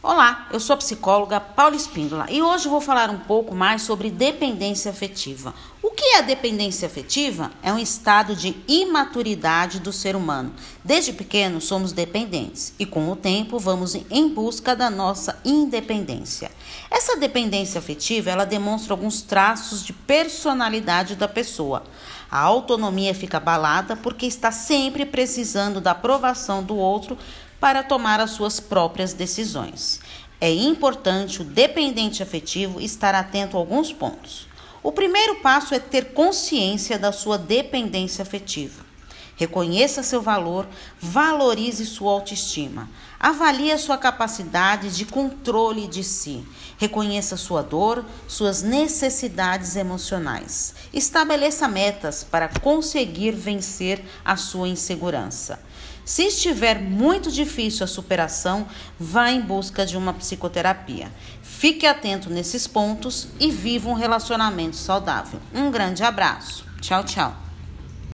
Olá, eu sou a psicóloga Paula Espíndola e hoje vou falar um pouco mais sobre dependência afetiva. Que é a dependência afetiva? É um estado de imaturidade do ser humano. Desde pequeno somos dependentes e com o tempo vamos em busca da nossa independência. Essa dependência afetiva, ela demonstra alguns traços de personalidade da pessoa. A autonomia fica abalada porque está sempre precisando da aprovação do outro para tomar as suas próprias decisões. É importante o dependente afetivo estar atento a alguns pontos. O primeiro passo é ter consciência da sua dependência afetiva. Reconheça seu valor, valorize sua autoestima. Avalie sua capacidade de controle de si. Reconheça sua dor, suas necessidades emocionais. Estabeleça metas para conseguir vencer a sua insegurança. Se estiver muito difícil a superação, vá em busca de uma psicoterapia. Fique atento nesses pontos e viva um relacionamento saudável. Um grande abraço. Tchau, tchau.